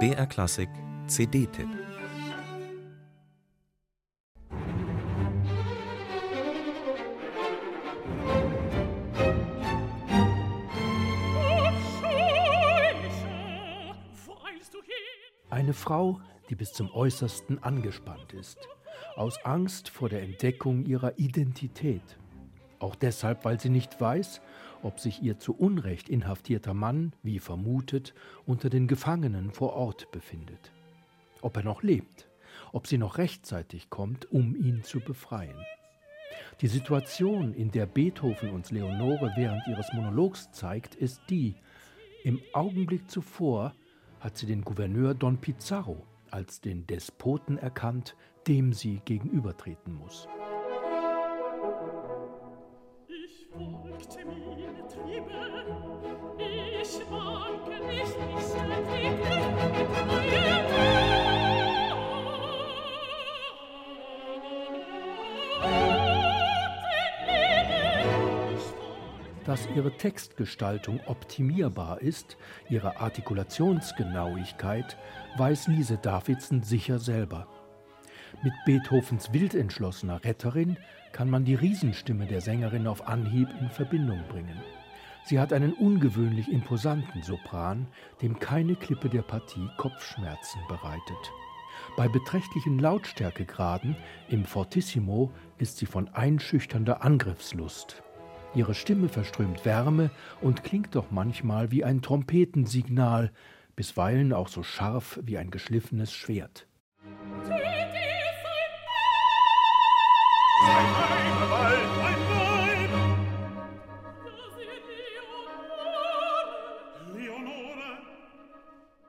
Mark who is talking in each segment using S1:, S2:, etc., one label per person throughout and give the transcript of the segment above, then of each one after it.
S1: BR Klassik CD-Tipp
S2: Eine Frau, die bis zum Äußersten angespannt ist, aus Angst vor der Entdeckung ihrer Identität. Auch deshalb, weil sie nicht weiß, ob sich ihr zu Unrecht inhaftierter Mann, wie vermutet, unter den Gefangenen vor Ort befindet. Ob er noch lebt, ob sie noch rechtzeitig kommt, um ihn zu befreien. Die Situation, in der Beethoven uns Leonore während ihres Monologs zeigt, ist die, im Augenblick zuvor hat sie den Gouverneur Don Pizarro als den Despoten erkannt, dem sie gegenübertreten muss. Dass ihre Textgestaltung optimierbar ist, ihre Artikulationsgenauigkeit, weiß Lise Davidson sicher selber. Mit Beethovens wildentschlossener Retterin kann man die Riesenstimme der Sängerin auf Anhieb in Verbindung bringen. Sie hat einen ungewöhnlich imposanten Sopran, dem keine Klippe der Partie Kopfschmerzen bereitet. Bei beträchtlichen Lautstärkegraden im Fortissimo ist sie von einschüchternder Angriffslust. Ihre Stimme verströmt Wärme und klingt doch manchmal wie ein Trompetensignal, bisweilen auch so scharf wie ein geschliffenes Schwert.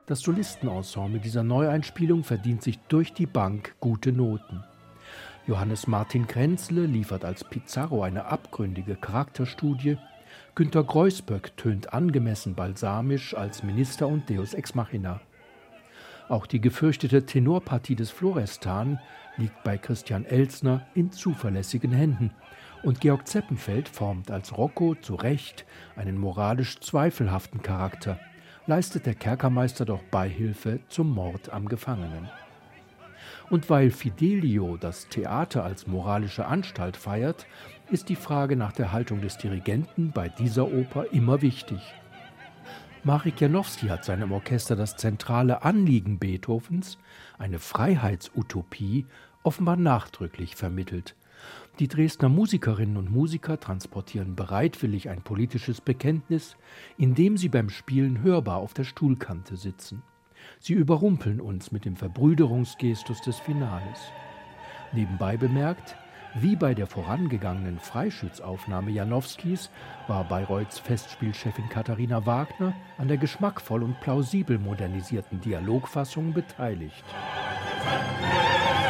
S2: Das Solistenensemble dieser Neueinspielung verdient sich durch die Bank gute Noten. Johannes Martin Krenzle liefert als Pizarro eine abgründige Charakterstudie. Günter Greusböck tönt angemessen balsamisch als Minister und Deus ex machina. Auch die gefürchtete Tenorpartie des Florestan liegt bei Christian Elsner in zuverlässigen Händen. Und Georg Zeppenfeld formt als Rocco zu Recht einen moralisch zweifelhaften Charakter, leistet der Kerkermeister doch Beihilfe zum Mord am Gefangenen. Und weil Fidelio das Theater als moralische Anstalt feiert, ist die Frage nach der Haltung des Dirigenten bei dieser Oper immer wichtig. Marek Janowski hat seinem Orchester das zentrale Anliegen Beethovens, eine Freiheitsutopie, offenbar nachdrücklich vermittelt. Die Dresdner Musikerinnen und Musiker transportieren bereitwillig ein politisches Bekenntnis, indem sie beim Spielen hörbar auf der Stuhlkante sitzen. Sie überrumpeln uns mit dem Verbrüderungsgestus des Finales. Nebenbei bemerkt, wie bei der vorangegangenen Freischützaufnahme Janowskis war Bayreuths Festspielchefin Katharina Wagner an der geschmackvoll und plausibel modernisierten Dialogfassung beteiligt. Musik